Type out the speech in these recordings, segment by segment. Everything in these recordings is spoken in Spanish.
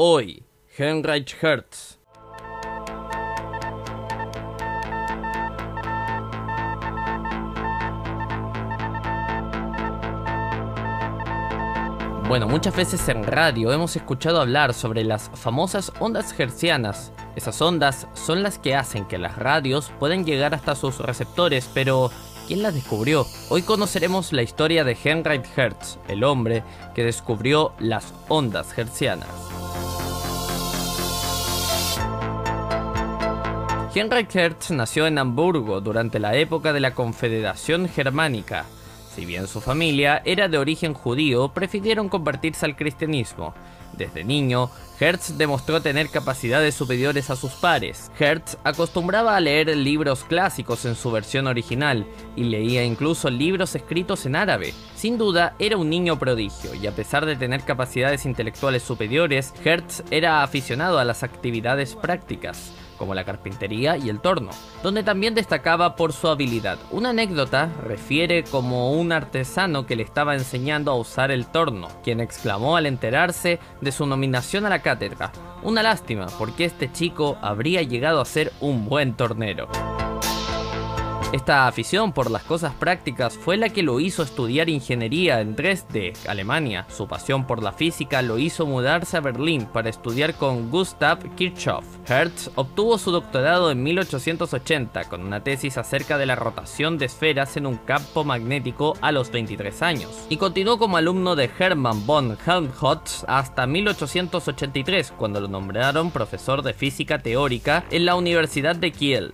Hoy, Heinrich Hertz. Bueno, muchas veces en radio hemos escuchado hablar sobre las famosas ondas hertzianas. Esas ondas son las que hacen que las radios puedan llegar hasta sus receptores, pero ¿quién las descubrió? Hoy conoceremos la historia de Heinrich Hertz, el hombre que descubrió las ondas hertzianas. Heinrich Hertz nació en Hamburgo durante la época de la Confederación Germánica. Si bien su familia era de origen judío, prefirieron convertirse al cristianismo. Desde niño, Hertz demostró tener capacidades superiores a sus pares. Hertz acostumbraba a leer libros clásicos en su versión original y leía incluso libros escritos en árabe. Sin duda, era un niño prodigio y a pesar de tener capacidades intelectuales superiores, Hertz era aficionado a las actividades prácticas como la carpintería y el torno, donde también destacaba por su habilidad. Una anécdota refiere como un artesano que le estaba enseñando a usar el torno, quien exclamó al enterarse de su nominación a la cátedra, una lástima porque este chico habría llegado a ser un buen tornero. Esta afición por las cosas prácticas fue la que lo hizo estudiar ingeniería en Dresde, Alemania. Su pasión por la física lo hizo mudarse a Berlín para estudiar con Gustav Kirchhoff. Hertz obtuvo su doctorado en 1880 con una tesis acerca de la rotación de esferas en un campo magnético a los 23 años, y continuó como alumno de Hermann von Helmholtz hasta 1883, cuando lo nombraron profesor de física teórica en la Universidad de Kiel.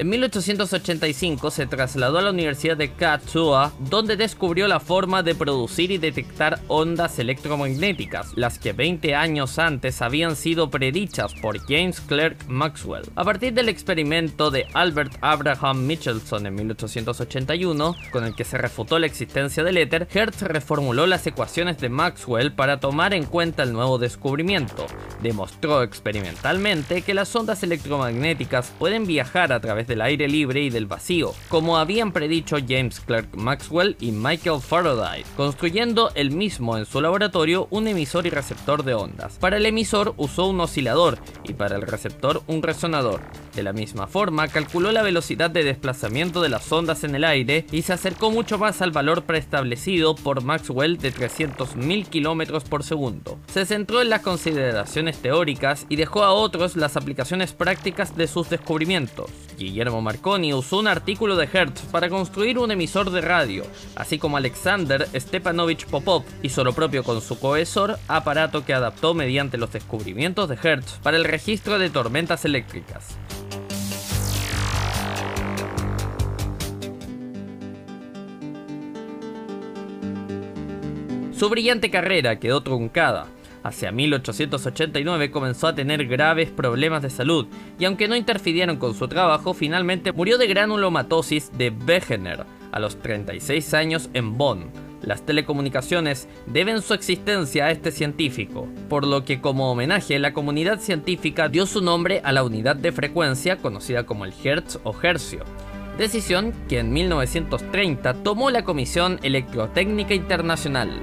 En 1885 se trasladó a la Universidad de Karlsruhe, donde descubrió la forma de producir y detectar ondas electromagnéticas, las que 20 años antes habían sido predichas por James Clerk Maxwell. A partir del experimento de Albert Abraham Michelson en 1881, con el que se refutó la existencia del éter, Hertz reformuló las ecuaciones de Maxwell para tomar en cuenta el nuevo descubrimiento. Demostró experimentalmente que las ondas electromagnéticas pueden viajar a través del aire libre y del vacío, como habían predicho James Clerk Maxwell y Michael Faraday, construyendo el mismo en su laboratorio un emisor y receptor de ondas. Para el emisor usó un oscilador y para el receptor un resonador. De la misma forma, calculó la velocidad de desplazamiento de las ondas en el aire y se acercó mucho más al valor preestablecido por Maxwell de 300.000 km por segundo. Se centró en las consideraciones teóricas y dejó a otros las aplicaciones prácticas de sus descubrimientos. Guillermo Marconi usó un artículo de Hertz para construir un emisor de radio, así como Alexander Stepanovich Popov hizo lo propio con su cohesor, aparato que adaptó mediante los descubrimientos de Hertz para el registro de tormentas eléctricas. Su brillante carrera quedó truncada. Hacia 1889 comenzó a tener graves problemas de salud y aunque no interfirieron con su trabajo, finalmente murió de granulomatosis de Wegener a los 36 años en Bonn. Las telecomunicaciones deben su existencia a este científico, por lo que como homenaje la comunidad científica dio su nombre a la unidad de frecuencia conocida como el Hertz o Hercio decisión que en 1930 tomó la Comisión Electrotécnica Internacional.